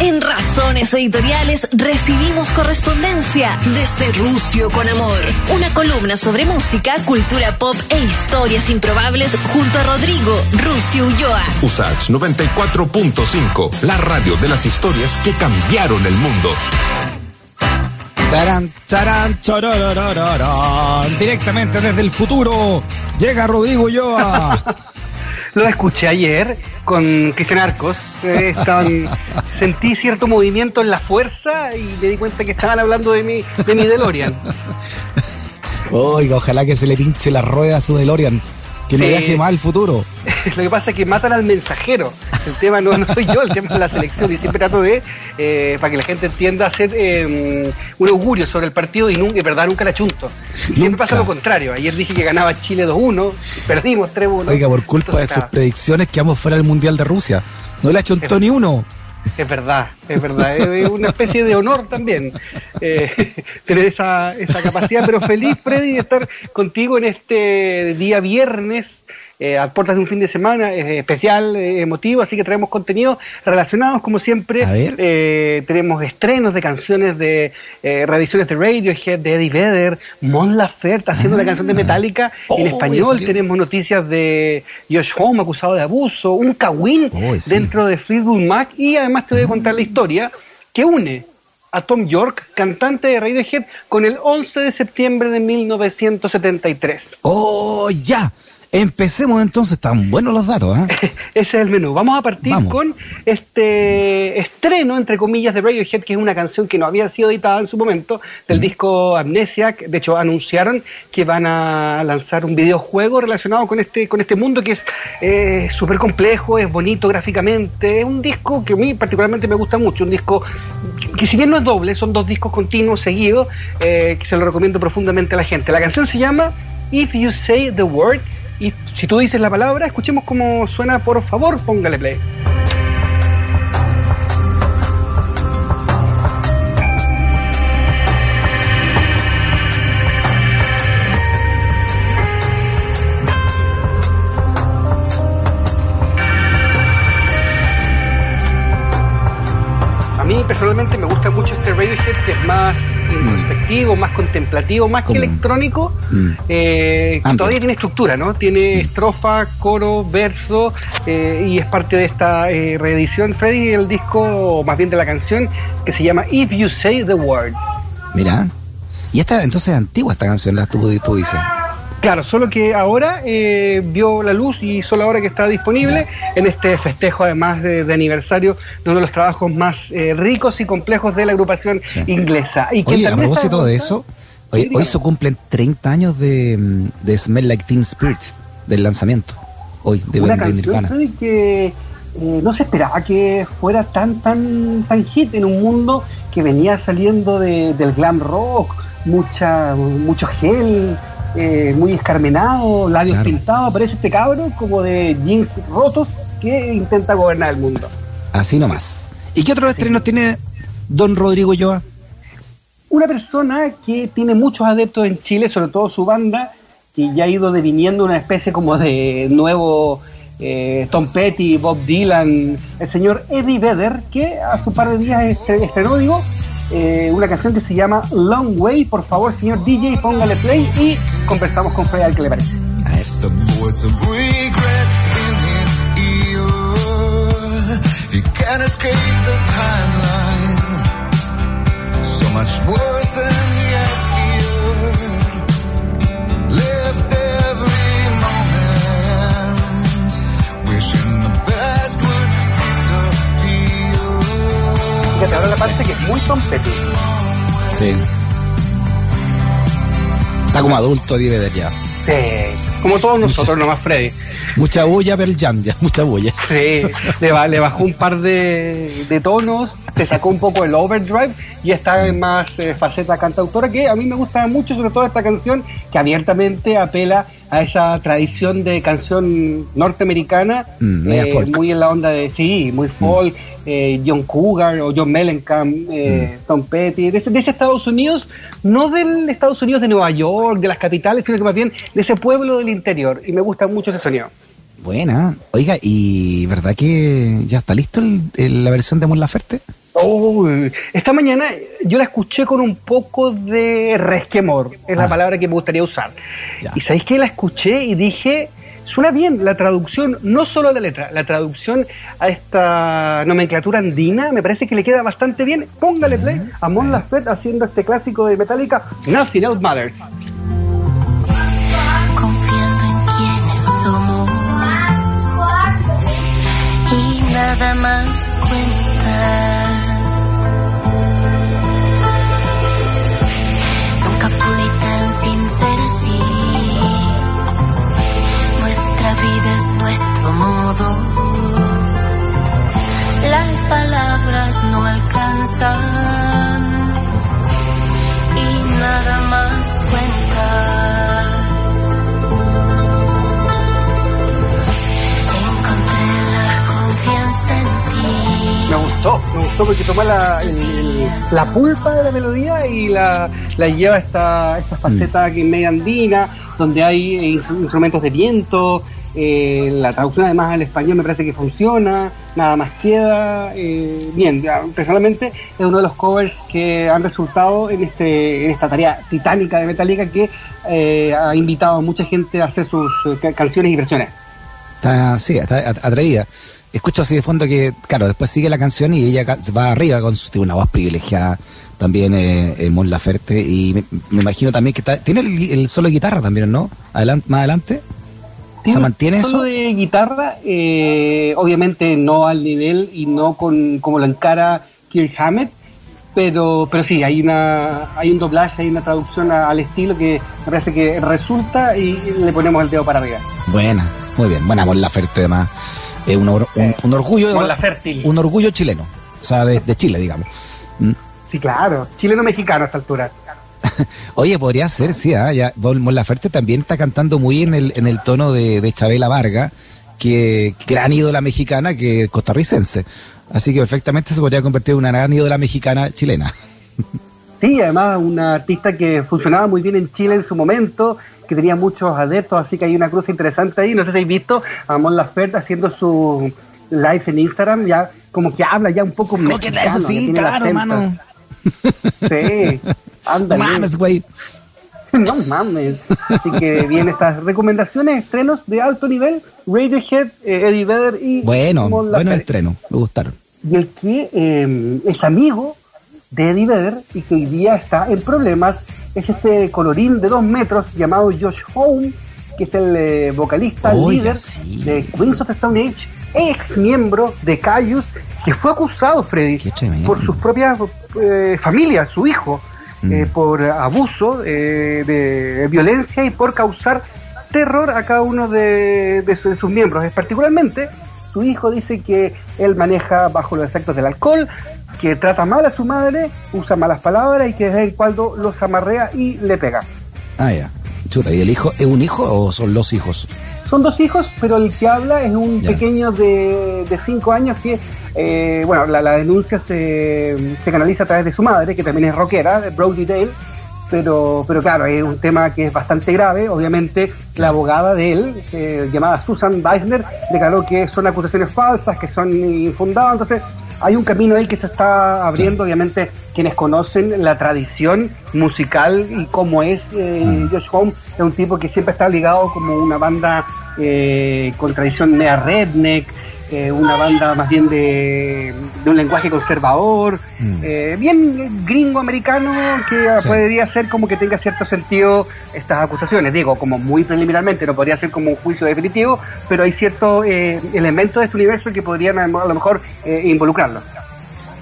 En Razones Editoriales recibimos correspondencia desde Rucio con Amor. Una columna sobre música, cultura pop e historias improbables junto a Rodrigo Rucio Ulloa. Usach 94.5, la radio de las historias que cambiaron el mundo. Tarán, tarán. Directamente desde el futuro llega Rodrigo Ulloa. Lo escuché ayer con Cristian Arcos. Eh, estaban, sentí cierto movimiento en la fuerza y me di cuenta que estaban hablando de mi, de mi DeLorean. Oiga, ojalá que se le pinche la rueda a su DeLorean. Que no viaje más al futuro. Lo que pasa es que matan al mensajero. El tema no, no soy yo, el tema es la selección. Y siempre trato de, eh, para que la gente entienda, hacer eh, un augurio sobre el partido y nunca, verdad nunca la chunto. Siempre pasa lo contrario. Ayer dije que ganaba Chile 2-1, perdimos 3-1. Oiga, por culpa de sus predicciones quedamos fuera del Mundial de Rusia. No le ha ni uno. Es verdad, es verdad. Es una especie de honor también eh, tener esa, esa capacidad. Pero feliz, Freddy, de estar contigo en este día viernes. Eh, a puertas de un fin de semana eh, especial, eh, emotivo, así que traemos contenidos relacionados, como siempre. A ver. Eh, tenemos estrenos de canciones de eh, reediciones de Radiohead, de Eddie Vedder, Mon Laferte haciendo la canción de Metallica Oh, en español. salió. Tenemos noticias de Josh Home acusado de abuso, un Kawin Oh, sí. dentro de Fleetwood Mac y además te voy a contar la historia que une a Tom York, cantante de Radiohead, con el 11 de septiembre de 1973. ¡Oh, ya! Empecemos entonces. Están buenos los datos, ¿eh? Ese es el menú. Vamos a partir Vamos. con este estreno, entre comillas, de Radiohead, que es una canción que no había sido editada en su momento, del disco Amnesiac. De hecho, anunciaron que van a lanzar un videojuego relacionado con este, con este mundo que es eh, súper complejo, es bonito gráficamente. Es un disco que a mí particularmente me gusta mucho. Un disco que si bien no es doble, son dos discos continuos seguidos, eh, que se lo recomiendo profundamente a la gente. La canción se llama If You Say the Word. Y si tú dices la palabra, escuchemos cómo suena, por favor, póngale play. Mí personalmente me gusta mucho este Radiohead que es más introspectivo, más contemplativo, más que electrónico, Mm. eh, todavía tiene estructura, ¿no? Tiene estrofa, coro, verso eh, y es parte de esta eh, reedición, Freddy, el disco, o más bien de la canción, que se llama If You Say the Word. Mira. Y esta entonces es antigua esta canción, la tú, tú dices. Claro, solo que ahora eh, vio la luz y solo ahora que está disponible en este festejo además de, de aniversario de uno de los trabajos más eh, ricos y complejos de la agrupación Sí. inglesa. Y Oye, a propósito de eso, hoy, hoy se cumplen 30 años de, de Smell Like Teen Spirit, del lanzamiento. Hoy, de, una de Nirvana. Que eh, no se esperaba que fuera tan tan tan hit en un mundo que venía saliendo de- del glam rock, mucha mucho gel, eh, muy escarmenado, labios Claro. pintados, aparece este cabro como de jeans rotos que intenta gobernar el mundo. Así nomás. ¿Y qué otros estrenos tiene Don Rodrigo Yoa? Una persona que tiene muchos adeptos en Chile, sobre todo su banda, que ya ha ido deviniendo una especie como de nuevo eh, Tom Petty, Bob Dylan, el señor Eddie Vedder, que a su par de días estre- estrenó, digo, eh, una canción que se llama Long Way. Por favor, señor DJ, póngale play y conversamos con Fred, al que le parece. A ver. Fíjate, ahora la parte que es muy Tom Petty. Sí. Está como adulto, Eddie Vedder ya. Sí, como todos nosotros, nomás Freddy. Mucha bulla, Pearl Jam, ya, mucha bulla. Sí, le, le bajó un par de, de tonos, te sacó un poco el overdrive y está en más eh, faceta cantautora que a mí me gusta mucho, sobre todo esta canción que abiertamente apela a esa tradición de canción norteamericana, Mm, eh, muy en la onda de, sí, muy folk, eh, John Cougar o John Mellencamp, eh, Mm. Tom Petty, de ese, de ese Estados Unidos, no del Estados Unidos de Nueva York, de las capitales, sino que más bien de ese pueblo del interior y me gusta mucho ese sonido. Buena. Oiga, ¿y verdad que ya está listo el- el- la versión de Mon Laferte? Oh, esta mañana yo la escuché con un poco de resquemor, es la Ah. palabra que me gustaría usar. Ya. Y sabéis que la escuché y dije, suena bien la traducción, no solo la letra, la traducción a esta nomenclatura andina me parece que le queda bastante bien. Póngale play a Mon Laferte haciendo este clásico de Metallica, Nothing Else Matters. confiando en quienes somos y nada más cuenta. Es nuestro modo. Las palabras no alcanzan y nada más cuenta. Encontré la confianza en ti. Me gustó, me gustó porque toma la, el- la pulpa de la melodía y la, la lleva a esta, esta faceta que es media andina, donde hay eh, instru- instrumentos de viento, eh, la traducción además al español me parece que funciona, nada más queda eh, bien. personalmente es uno de los covers que han resultado en, este, en esta tarea titánica de Metallica que eh, ha invitado a mucha gente a hacer sus eh, ca- canciones y versiones. Está, sí, está at- atraída. Escucho así de fondo que, claro, después sigue la canción y ella va arriba con su, una voz privilegiada también eh, eh, Laferte y me, imagino también que está, tiene el, el solo de guitarra también, ¿no? Adelante, más adelante. ¿Se Tiene mantiene solo eso? de guitarra, eh, obviamente no al nivel y no con como lo encara Kirk Hammett, pero, pero sí, hay una hay un doblaje, hay una traducción a- al estilo que me parece que resulta y le ponemos el dedo para arriba. Buena, muy bien. Buena Mon Laferte además. Es un, or- un, un orgullo un orgullo chileno. O sea, de, de Chile, digamos. Mm. Sí, claro, chileno-mexicano a esta altura. Oye, podría ser, sí, ¿ah? ya Don Mon Laferte también está cantando muy en el, en el tono de, de Chabela Varga, que gran ídola mexicana que es costarricense. Así que perfectamente se podría convertir en una gran ídola mexicana chilena. Sí, además una artista que funcionaba muy bien en Chile en su momento, que tenía muchos adeptos, así que hay una cruz interesante ahí. No sé si habéis visto a Mon Laferte haciendo su live en Instagram, ya como que habla ya un poco ¿Cómo que mexicano, eso? ya Sí, claro, acento. mano. Sí, ándale. mames, güey. No mames. Así que bien, estas recomendaciones, estrenos de alto nivel, Radiohead, eh, Eddie Vedder y Bueno, Laferte. estrenos, me gustaron. Y el que eh, es amigo de Eddie Vedder y que hoy día está en problemas es este colorín de dos metros llamado Josh Home, que es el eh, vocalista Oiga, líder sí. de Queens of the Stone Age, ex miembro de Caius, que fue acusado, Freddy, por sus propias eh, familias, su hijo, Mm. eh, por abuso eh, de violencia y por causar terror a cada uno de, de su- de sus miembros. Es particularmente, su hijo dice que él maneja bajo los efectos del alcohol, que trata mal a su madre, usa malas palabras y que de vez en cuando los amarrea y le pega. Ah, ya. Chuta, ¿y el hijo es un hijo o son los hijos? Son dos hijos, pero el que habla es un pequeño de, de cinco años que, eh, bueno, la, la denuncia se, se canaliza a través de su madre, que también es rockera, de Brody Dale, pero, pero claro, es un tema que es bastante grave. Obviamente, la abogada de él, eh, llamada Susan Weisner, declaró que son acusaciones falsas, que son infundadas, entonces hay un camino ahí que se está abriendo, obviamente quienes conocen la tradición musical y cómo es eh, Josh Home, es un tipo que siempre está ligado como una banda eh, con tradición mea redneck, eh, una banda más bien de, de un lenguaje conservador, Mm. eh, bien gringo americano que Sí. podría ser como que tenga cierto sentido estas acusaciones, digo, como muy preliminarmente, no podría ser como un juicio definitivo, pero hay ciertos eh, elementos de este universo que podrían a lo mejor eh, involucrarlo.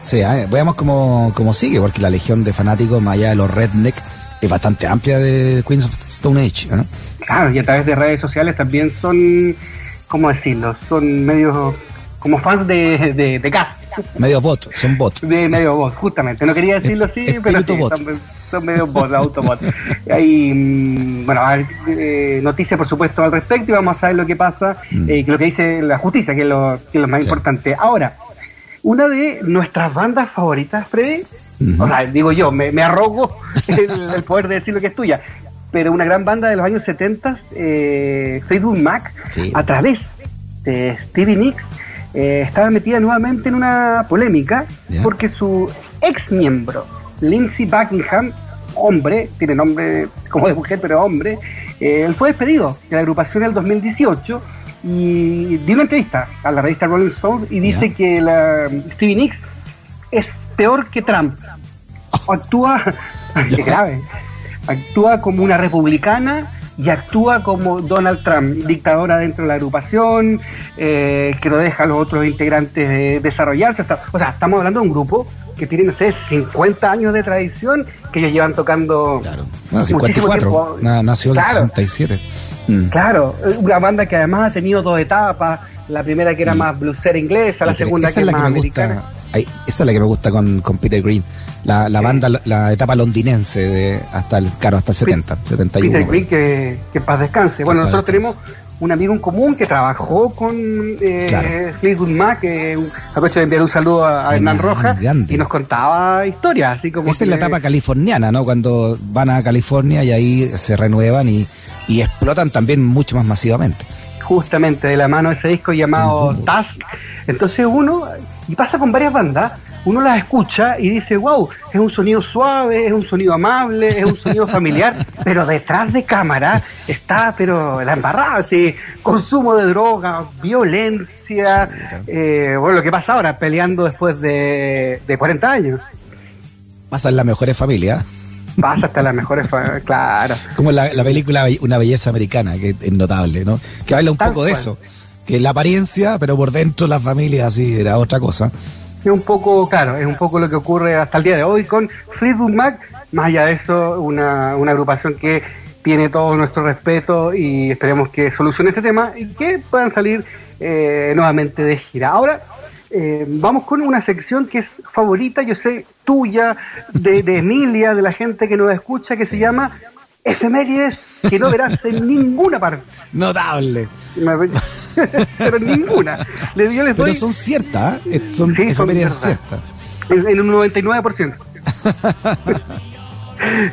Sí, veamos cómo, cómo sigue, porque la legión de fanáticos, más allá de los redneck, es bastante amplia de Queens of Stone Age. ¿no? Claro, y a través de redes sociales también son, ¿cómo decirlo? Son medios como fans de, de, de gas, Medio bot, son bot. de medio bot, justamente. No quería decirlo así, pero sí, son, son medio bot, autobot. Hay, mm, bueno, hay eh, noticias, por supuesto, al respecto y vamos a ver lo que pasa, Mm. eh, lo que dice la justicia, que es lo, que es lo más Sí. importante. Ahora, una de nuestras bandas favoritas, Freddy, o sea, digo yo, me, me arrogo el, el poder de decir lo que es tuya, pero una gran banda de los años 70, eh, Fleetwood Mac, Sí. a través de Stevie Nicks, eh, estaba metida nuevamente en una polémica porque su ex miembro, Lindsey Buckingham, hombre, tiene nombre como de mujer, pero hombre, eh, él fue despedido de la agrupación en el 2018 y dio una entrevista a la revista Rolling Stone y dice que la, Stevie Nicks es peor que Trump. Actúa, qué grave, actúa como una republicana y actúa como Donald Trump, dictadora dentro de la agrupación, eh, que no deja a los otros integrantes eh, desarrollarse. Hasta- o sea, estamos hablando de un grupo que tiene, no sé, 50 años de tradición, que ellos llevan tocando Claro. No, muchísimo 54. tiempo. Na- nació en el Claro. 67. Mm. Claro, una banda que además ha tenido dos etapas, la primera que era más bluesera inglesa, la segunda que es la más que me americana. gusta. esa es la que me gusta con, con Peter Green. La, la Sí. banda, la, etapa londinense de hasta el, claro, hasta el 70, 71. Peter Green, que, que paz descanse. Bueno, nosotros descanse. tenemos un amigo en común que trabajó con eh, Claro. Fleetwood Mac, que aprovecho de enviar un saludo a, a Hernán Rojas, grande. y nos contaba historias, así como Esa es la etapa californiana, ¿no? Cuando van a California y ahí se renuevan y, y explotan también mucho más masivamente. justamente de la mano de ese disco llamado. Task. Entonces uno, y pasa con varias bandas, uno las escucha y dice, wow, es un sonido suave, es un sonido amable, es un sonido familiar, pero detrás de cámara está, pero la embarrada, así, consumo de drogas, violencia, eh, bueno, lo que pasa ahora, peleando después de, de 40 años. Pasan las mejores familias. Pasa hasta las mejores, claro. Como la, la película Una belleza americana, que es notable, ¿no? Que habla un poco de eso. Que la apariencia, pero por dentro la familia así era otra cosa. Es un poco, claro, es un poco lo que ocurre hasta el día de hoy con Fleetwood Mac. Más allá de eso, una, una agrupación que tiene todo nuestro respeto y esperemos que solucione este tema y que puedan salir eh, nuevamente de gira. Ahora, eh, vamos con una sección que es favorita, yo sé, tuya, de, de Emilia, de la gente que nos escucha, que se llama Efemérides que no verás en ninguna parte. Notable. Pero en ninguna. Yo les Pero doy son ciertas, ¿eh? Eh, son Sí, efemérides ciertas. en, en un 99%.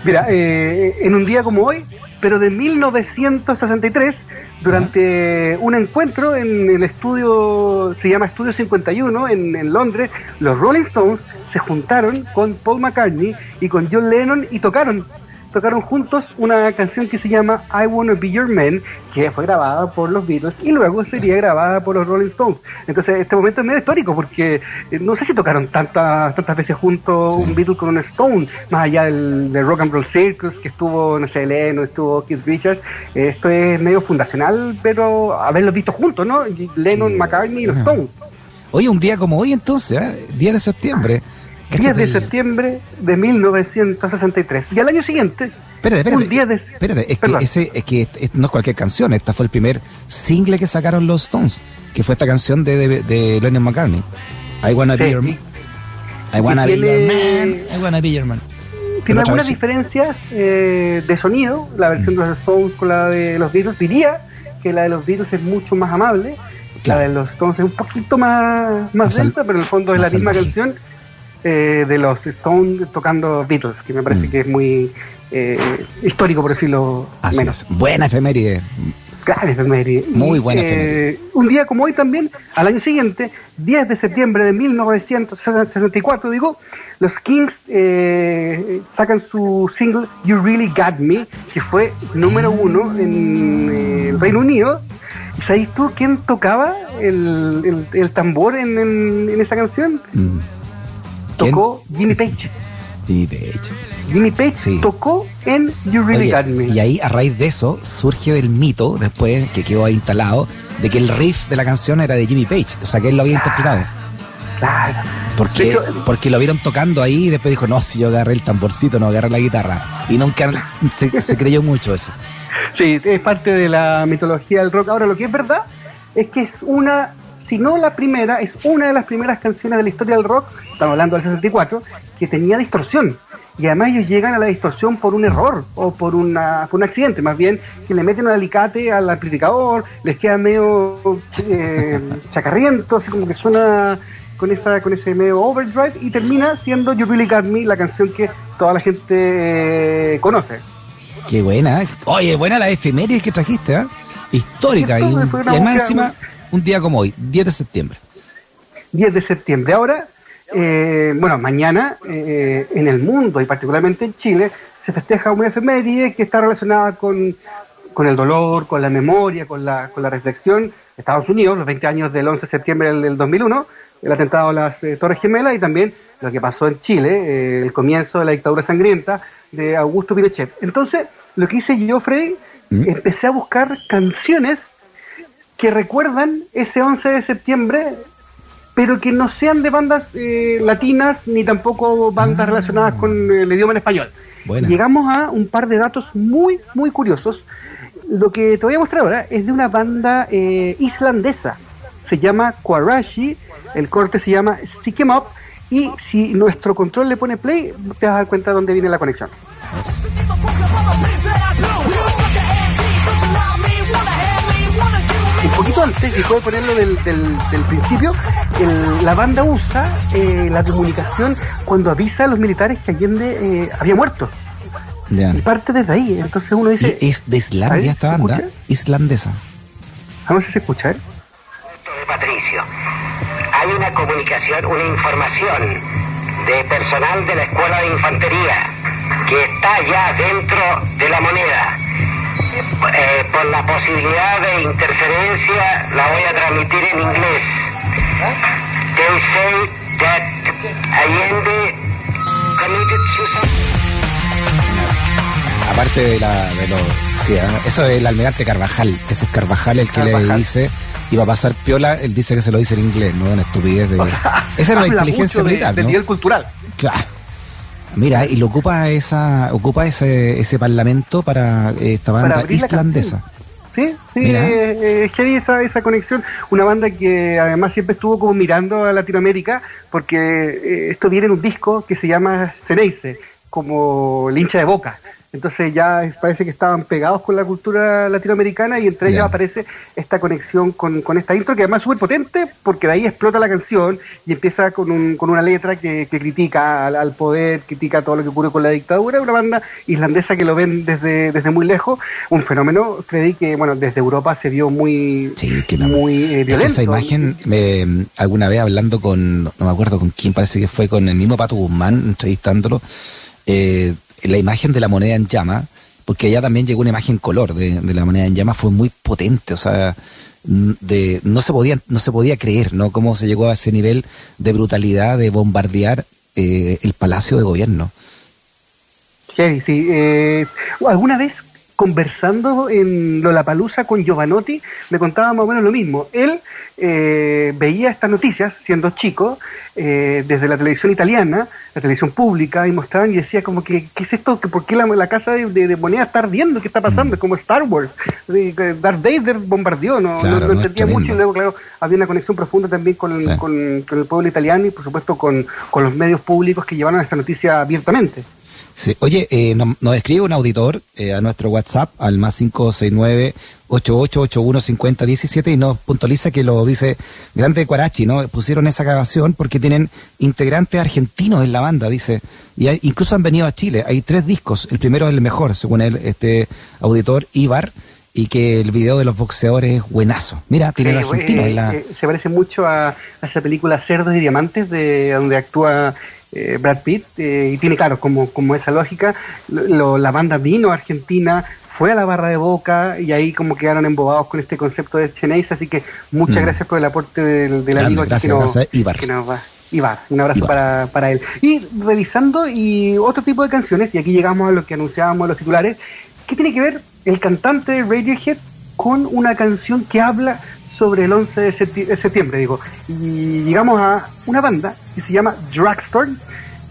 Mira, eh, en un día como hoy, pero de 1963, durante un encuentro en el estudio, se llama Estudio 51 en, en Londres, los Rolling Stones se juntaron con Paul McCartney y con John Lennon y tocaron. Tocaron juntos una canción que se llama I Wanna Be Your Man, que fue grabada por los Beatles y luego sería grabada por los Rolling Stones. Entonces, este momento es medio histórico porque eh, no sé si tocaron tantas tantas veces juntos Sí. un Beatle con un Stone, más allá del, del Rock and Roll Circus que estuvo, no sé, Lennon, estuvo Keith Richards. Esto es medio fundacional, pero haberlos visto juntos, ¿no? Lennon. McCartney y los. Stones. Hoy un día como hoy entonces, ¿eh? 10 de septiembre. 10 Cáchate de el- septiembre de 1963. Y al año siguiente, Espérate, espérate. un día de... Espérate, es que, ese, es que no es cualquier canción, esta fue el primer single que sacaron los Stones, que fue esta canción de, de, de Lennon McCartney. I wanna be your man. I wanna be your man. I wanna be your man. Tiene algunas diferencias eh, de sonido, la versión de los Stones con la de los Beatles. Diría que la de los Beatles es mucho más amable, Claro. la de los Stones es un poquito más, más Más lenta, pero en el fondo es la misma salvaje. canción eh, de los Stones tocando Beatles, que me parece Mm. que es muy eh, histórico, por decirlo Así menos. es. Buena efeméride. Claro, efeméride. Muy buena eh, efeméride. Un día como hoy también, al año siguiente, 10 de septiembre de 1964, digo, los Kings eh, sacan su single You Really Got Me, que fue número uno en eh, el Reino Unido. ¿Y sabes tú quién tocaba el, el- el tambor en, en- en esa canción? Mm. Tocó Jimmy Page. Y de hecho. Jimmy Page Sí. tocó en You Really Oye, Got Me. y ahí a raíz de eso surge del mito, después que quedó ahí instalado, de que el riff de la canción era de Jimmy Page, o sea que él lo había interpretado. Claro. Porque, hecho, porque lo vieron tocando ahí y después dijo, no, si yo agarré el tamborcito, no agarré la guitarra. Y nunca se, se creyó mucho eso. Sí, es parte de la mitología del rock. Ahora, lo que es verdad es que es una, si no la primera, es una de las primeras canciones de la historia del rock, estamos hablando del 64, que tenía distorsión. Y además ellos llegan a la distorsión por un error o por, una, por un accidente, más bien que le meten un alicate al amplificador, les queda medio eh, chacarriento, así como que suena con esa con ese medio overdrive y termina siendo You Really Got Me, la canción que toda la gente eh, conoce. Qué buena. Oye, buena la efeméride que trajiste, ¿eh? Histórica. Y, y además búsqueda encima, muy- un día como hoy, 10 de septiembre. 10 de septiembre. Ahora, eh, bueno, mañana eh, en el mundo y particularmente en Chile se festeja una efeméride que está relacionada con, con el dolor, con la memoria, con la, con la reflexión. Estados Unidos, los 20 años del 11 de septiembre del, del 2001, el atentado a las eh, Torres Gemelas y también lo que pasó en Chile, eh, el comienzo de la dictadura sangrienta de Augusto Pinochet. Entonces, lo que hice yo, Freddy, ¿Mm? empecé a buscar canciones que recuerdan ese 11 de septiembre, pero que no sean de bandas eh, latinas ni tampoco bandas Ah. relacionadas con el idioma en español. Buena. Llegamos a un par de datos muy, muy curiosos. Lo que te voy a mostrar ahora es de una banda eh, islandesa. Se llama Quarashi, el corte se llama Stick 'em Up. Y si nuestro control le pone play, te vas a dar cuenta de dónde viene la conexión. Un poquito antes, y puede ponerlo del, del, del principio, el- la banda usa eh, la comunicación cuando avisa a los militares que Allende eh, había muerto. Ya. Y parte desde ahí. Entonces uno dice. Y es de. Islandia esta ¿Se banda, escucha? islandesa. Vamos a ver si se escucha, ¿eh? de Patricio. Hay una comunicación, una información de personal de la Escuela de Infantería que está ya dentro de la moneda. Eh, por la posibilidad de interferencia la voy a transmitir en inglés. They say that Allende committed suicide. Aparte de la de los sí, ¿eh? eso es el almirante Carvajal, ese es Carvajal el que le dice iba a pasar piola, él dice que se lo dice en inglés, no una estupidez de Esa era la inteligencia mucho de- militar, ¿no? nivel cultural. Claro. Mira, y lo ocupa esa ocupa ese ese parlamento para eh, esta banda islandesa. Sí, sí, eh, eh, es heavy esa, esa conexión. Una banda que además siempre estuvo como mirando a Latinoamérica, porque eh, esto viene en un disco que se llama Ceneice, como el hincha de boca. Entonces ya parece que estaban pegados con la cultura latinoamericana y entre ellos aparece esta conexión con, con esta intro que además es súper potente porque de ahí explota la canción y empieza con, un, con una letra que, que critica al, al poder, critica todo lo que ocurre con la dictadura. Una banda islandesa que lo ven desde, desde muy lejos, un fenómeno, Freddy, que bueno, desde Europa se vio muy, Sí, que muy eh, Es que violento. esa imagen, me- alguna vez hablando con, no me acuerdo con quién, parece que fue con el mismo Pato Guzmán, entrevistándolo, eh, la imagen de la moneda en llama, porque allá también llegó una imagen color de, la moneda en llama, fue muy potente, o sea, de, no se podía, no se podía creer, ¿no? Cómo se llegó a ese nivel de brutalidad de bombardear eh, el palacio de gobierno. Sí, sí. eh, alguna vez conversando en Lollapalooza con Giovanotti, me contaba más o menos lo mismo. Él eh, veía estas noticias siendo chico eh, desde la televisión italiana, la televisión pública, y mostraban y decía como que, ¿qué es esto? ¿Por qué la, la casa de, de, de moneda está ardiendo? ¿Qué está pasando? Es como Star Wars. Darth Vader bombardeó, no, Claro, no, entendía mucho y luego, claro, había una conexión profunda también con, el- Sí. con, con el pueblo italiano y por supuesto con, con los medios públicos que llevaron esta noticia abiertamente. Sí. Oye, eh, nos, nos escribe un auditor eh, a nuestro WhatsApp al más 569 88815017 y nos puntualiza que lo dice Grande de Cuarachi, ¿no? Pusieron esa grabación porque tienen integrantes argentinos en la banda, dice. Y hay- incluso han venido a Chile. Hay tres discos. El primero es el mejor, según él, este auditor, Ibar, y que el video de los boxeadores es buenazo. Mira, tienen Sí, argentinos eh, en la... eh, se parece mucho a, a esa película Cerdos y Diamantes, de donde actúa eh, Brad Pitt, eh, y tiene, claro, como, como esa lógica, lo- la banda vino a Argentina, fue a la barra de Boca, y ahí como quedaron embobados con este concepto de Cheneis, así que muchas Mm. gracias por el aporte del, del amigo gracias, que nos, gracias, Ibar. que nos va. Ibar, un abrazo Ibar. Para, para él. Y revisando y otro tipo de canciones, y aquí llegamos a lo que anunciábamos los titulares, ¿qué tiene que ver el cantante de Radiohead con una canción que habla sobre el 11 de septi- de septiembre, digo. Y llegamos a una banda que se llama Drugstore,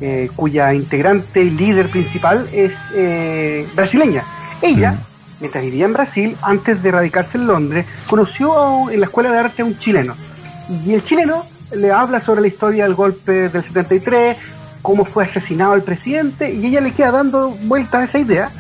eh, cuya integrante y líder principal es eh, brasileña. Ella, mientras vivía en Brasil, antes de radicarse en Londres, conoció en la escuela de arte a un chileno. Y el chileno le habla sobre la historia del golpe del 73, cómo fue asesinado el presidente, y ella le queda dando vuelta a esa idea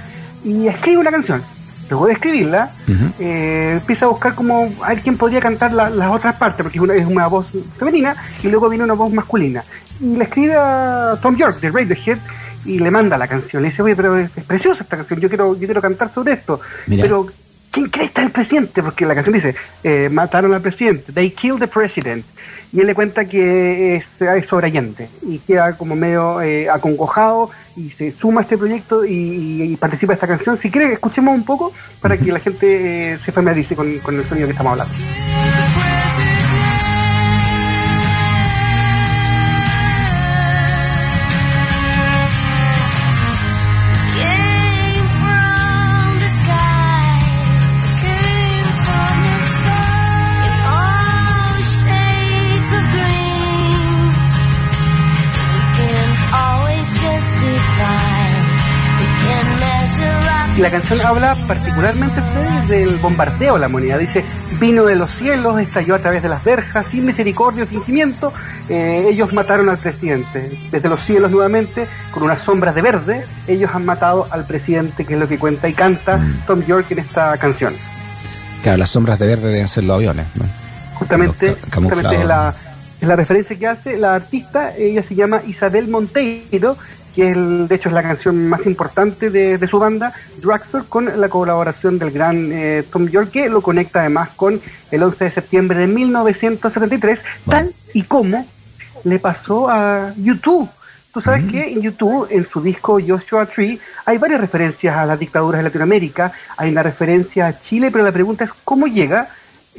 y escribe una canción. Luego de escribirla, eh, empieza a buscar como a ver quién podría cantar la- las otras partes, porque es una, es una voz femenina y luego viene una voz masculina. Y le escribe a Tom York de Radiohead y le manda la canción. Le dice, oye, pero es, es preciosa esta canción, yo quiero, yo quiero cantar sobre esto. Mira. Pero ¿quién cree está el presidente? Porque la canción dice, eh, mataron al presidente, they killed the president. Y él le cuenta que es, es y queda como medio eh, acongojado y se suma a este proyecto y participa de esta canción. Si quiere, escuchemos un poco para que la gente eh, se familiarice con, con el sonido que estamos hablando. Y la canción habla particularmente del bombardeo a la moneda. Dice, vino de los cielos, estalló a través de las verjas, sin misericordia o fingimiento, eh, ellos mataron al presidente. Desde los cielos nuevamente, con unas sombras de verde, ellos han matado al presidente, que es lo que cuenta y canta Tom York en esta canción. Claro, las sombras de verde deben ser los aviones. ¿no? Justamente, justamente es la, es la referencia que hace la artista, ella se llama Isabel Monteiro, que es el- de hecho es la canción más importante de, de su banda, Drugstore, con la colaboración del gran eh, Tom York, que lo conecta además con el 11 de septiembre de 1973, tal y como le pasó a YouTube. Tú sabes que en YouTube, en su disco Joshua Tree, hay varias referencias a las dictaduras de Latinoamérica, hay una referencia a Chile, pero la pregunta es cómo llega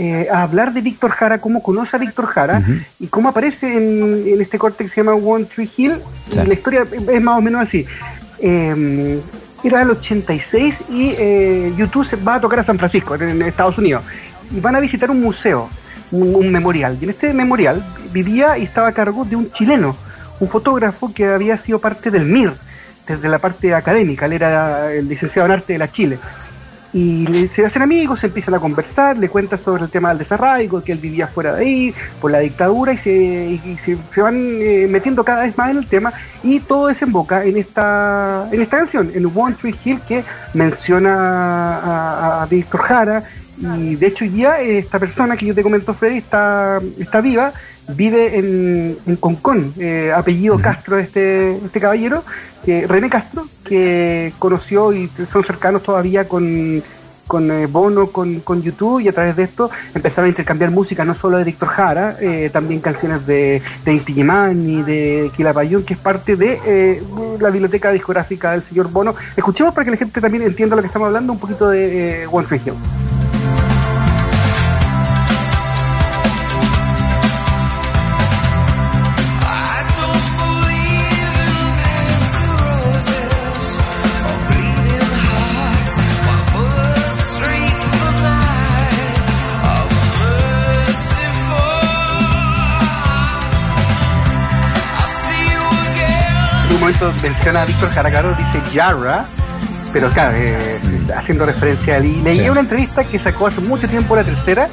eh, a hablar de Víctor Jara, cómo conoce a Víctor Jara y cómo aparece en, en este corte que se llama One Tree Hill. Sí. La historia es más o menos así. Eh, era el 86 y eh, YouTube se va a tocar a San Francisco, en, en Estados Unidos, y van a visitar un museo, un, un memorial. Y en este memorial vivía y estaba a cargo de un chileno, un fotógrafo que había sido parte del MIR, desde la parte académica, él era el licenciado en arte de la Chile y se hacen amigos, se empiezan a conversar, le cuenta sobre el tema del desarraigo, que él vivía fuera de ahí, por la dictadura, y se, y se, van eh, metiendo cada vez más en el tema, y todo desemboca en esta, en esta canción, en One Tree Hill, que menciona a, a Víctor Jara, y de hecho ya eh, esta persona que yo te comento, Freddy, está, está viva, vive en, en Concón, eh, apellido Castro este, este caballero, que René Castro, que conoció y son cercanos todavía con, con eh, Bono, con, con YouTube, y a través de esto empezaron a intercambiar música, no solo de Víctor Jara, eh, también canciones de, de Inti Illimani, de Quilapayún, que es parte de eh, la biblioteca discográfica del señor Bono. Escuchemos para que la gente también entienda lo que estamos hablando, un poquito de eh, One Tree Hill. Momento menciona a Víctor Jaracaro, dice Yara, pero claro, eh, haciendo referencia a él. Y leí Sí. una entrevista que sacó hace mucho tiempo la tercera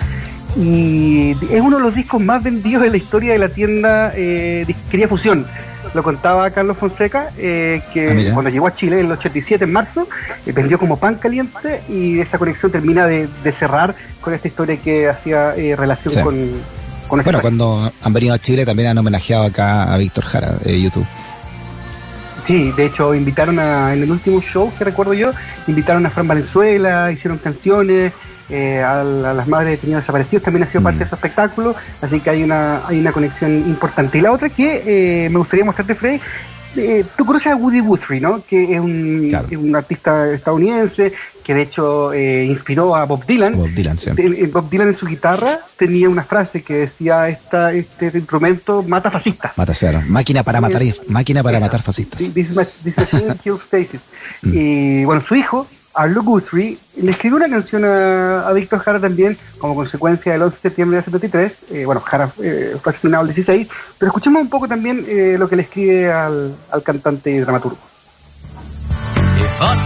y es uno de los discos más vendidos de la historia de la tienda eh, Disquería Fusión. Lo contaba Carlos Fonseca, eh, que Ah, cuando llegó a Chile en el 87, en marzo, eh, vendió como pan caliente y esa conexión termina de, de cerrar con esta historia que hacía eh, relación Sí. con, con Bueno, cuando han venido a Chile también han homenajeado acá a Víctor Jara, eh, YouTube. Sí, de hecho invitaron a, en el último show que recuerdo yo, invitaron a Fran Valenzuela, hicieron canciones, eh, a, la- a las madres de detenidos desaparecidos también ha sido parte de ese espectáculo, así que hay una, hay una conexión importante. Y la otra que eh, me gustaría mostrarte, Freddy, eh, tú conoces a Woody Guthrie, ¿no? Que es un, Claro. es un artista estadounidense que de hecho eh, inspiró a Bob Dylan. Bob Dylan, sí. En- en Bob Dylan en su guitarra tenía una frase que decía esta, este instrumento mata fascistas. Mata cero. Máquina para matar, máquina para matar fascistas. Machine kills faces. Mm. Y bueno, su hijo, Arlo Guthrie, le escribió una canción a, a Víctor Jara también, como consecuencia del 11 de septiembre de 73. Eh, bueno, Jara eh, fue asesinado el 16, pero escuchemos un poco también eh, lo que le escribe al, al cantante y dramaturgo. He fought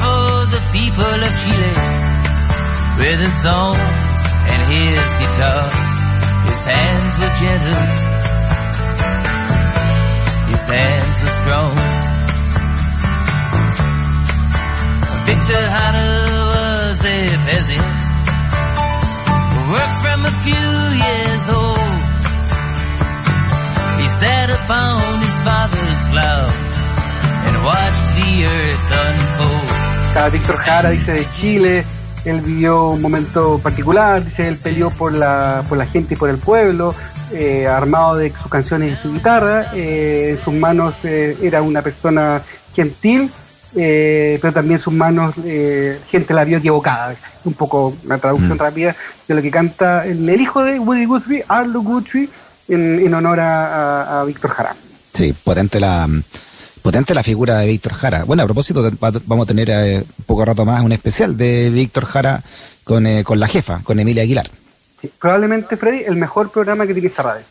few Víctor Jara dice de Chile, Él vivió un momento particular, dice, él peleó por la, por la gente y por el pueblo, eh, armado de sus canciones y su guitarra. eh, en sus manos eh, era una persona gentil, eh, pero también sus manos eh, gente la vio equivocada. Un poco una traducción Mm. rápida de lo que canta el, el hijo de Woody Guthrie, Arlo Guthrie, en, en honor a, a- a Víctor Jara. Sí, potente la potente la figura de Víctor Jara. Bueno, a propósito, vamos a tener eh, poco rato más un especial de Víctor Jara con, eh, con la jefa, con Emilia Aguilar. Sí, probablemente, Freddy, el mejor programa que tiene esta radio.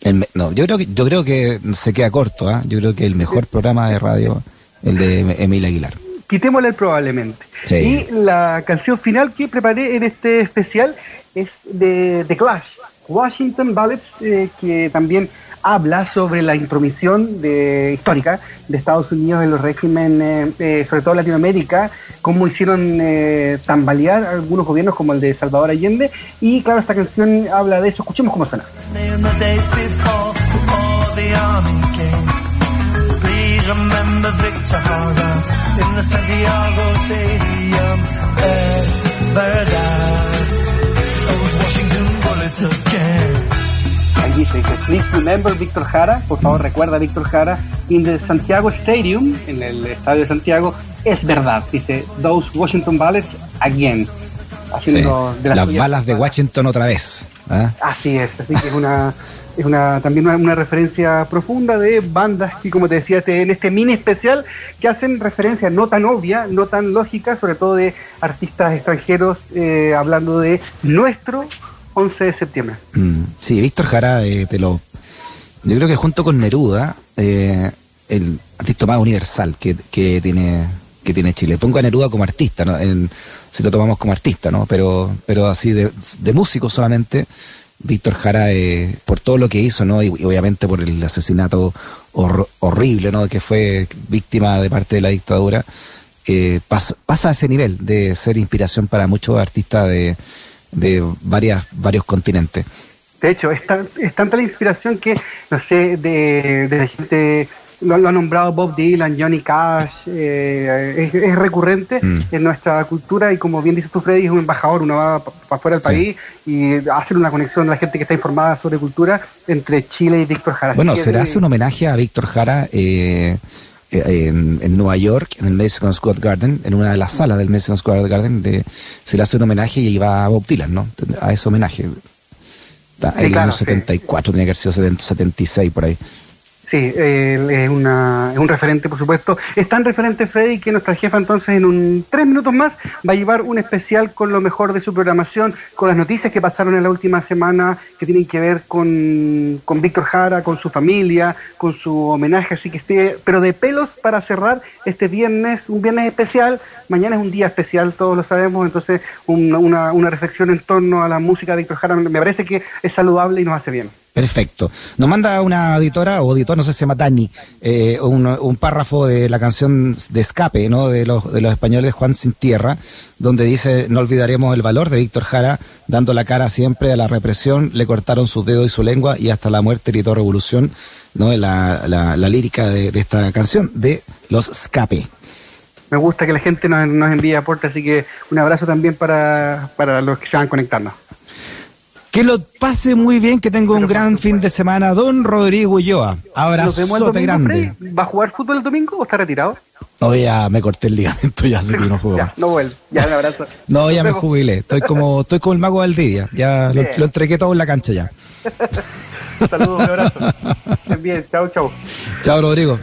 El no, yo creo que yo creo que se queda corto, ¿ah? Yo creo que el mejor programa de radio el de Em- Emilia Aguilar. Quitémosle el probablemente. Sí. Y la canción final que preparé en este especial es de The Clash, Washington Ballads, eh, que también habla sobre la intromisión de, histórica de Estados Unidos en los regímenes, eh, sobre todo Latinoamérica, cómo hicieron eh, tambalear algunos gobiernos como el de Salvador Allende. Y claro, esta canción habla de eso. Escuchemos cómo suena. Remember Victor Hara in the Santiago Stadium. Es verdad, those Washington bullets again. Ahí dice, dice, please remember Víctor Jara, por favor recuerda a Víctor Jara, in the Santiago Stadium, en el estadio de Santiago, es verdad, dice, those Washington Bullets again. Sí. Haciendo de Las suyas- balas de Washington otra vez. ¿Ah? Así es, así que es una, es una también una, una referencia profunda de bandas que, como te decía, este- en este mini especial, que hacen referencia no tan obvia, no tan lógica, sobre todo de artistas extranjeros, eh, hablando de nuestro 11 de septiembre. Mm, sí, Víctor Jara, eh, te lo, yo creo que junto con Neruda, eh, el artista más universal que, que tiene que tiene Chile. Pongo a Neruda como artista, ¿no? En- si lo tomamos como artista, ¿no? Pero, pero así de, de músico solamente, Víctor Jara, eh, por todo lo que hizo, ¿no? Y, obviamente por el asesinato hor- horrible, ¿no? Que fue víctima de parte de la dictadura, eh, pas- pasa a ese nivel de ser inspiración para muchos artistas de, de varias, varios continentes. De hecho, es, tan- es tanta la inspiración que, no sé, de, de la gente, lo, lo ha nombrado Bob Dylan, Johnny Cash, eh, es, es recurrente Mm. en nuestra cultura y como bien dices tú, Freddy, es un embajador, uno va para fuera del Sí. país y hace una conexión a la gente que está informada sobre cultura entre Chile y Víctor Jara. Bueno, se le hace un homenaje a Víctor Jara eh, eh, en, en Nueva York, en el Madison Square Garden, en una de las salas del Madison Square Garden, de, se le hace un homenaje y va a Bob Dylan, ¿no? A ese homenaje. Está Sí, en el claro, año sí. 74, tenía que haber sido 70, 76 por ahí. Sí, eh, es, una, es un referente, por supuesto. Es tan referente, Freddy, que nuestra jefa entonces en un tres minutos más va a llevar un especial con lo mejor de su programación, con las noticias que pasaron en la última semana, que tienen que ver con, con Víctor Jara, con su familia, con su homenaje, así que esté, pero de pelos para cerrar este viernes, un viernes especial. Mañana es un día especial, todos lo sabemos, entonces un- una, una reflexión en torno a la música de Víctor Jara me parece que es saludable y nos hace bien. Perfecto. Nos manda una auditora o auditor, no sé si se llama Dani, eh, un, párrafo de la canción de Escape, ¿no? De los, de los españoles Juan Sin Tierra, donde dice, no olvidaremos el valor de Víctor Jara, dando la cara siempre a la represión, le cortaron sus dedos y su lengua y hasta la muerte gritó revolución, ¿no? La, la, la lírica de, de esta canción de los Escape. Me gusta que la gente nos, nos envíe aportes, así que un abrazo también para, para los que se van conectando. Que lo pase muy bien, que tenga un gran fin de semana, don Rodrigo Ulloa. Abrazote grande. Freddy. ¿Va a jugar fútbol el domingo o está retirado? No, ya me corté el ligamento, ya sé que no juego Ya, no vuelve. Ya, un abrazo. No, ya me jubilé. Estoy como, estoy como el mago Valdivia. Ya lo, entregué todo en la cancha ya. Saludos, un abrazo. Estén bien, chao, chao. Chao, Rodrigo.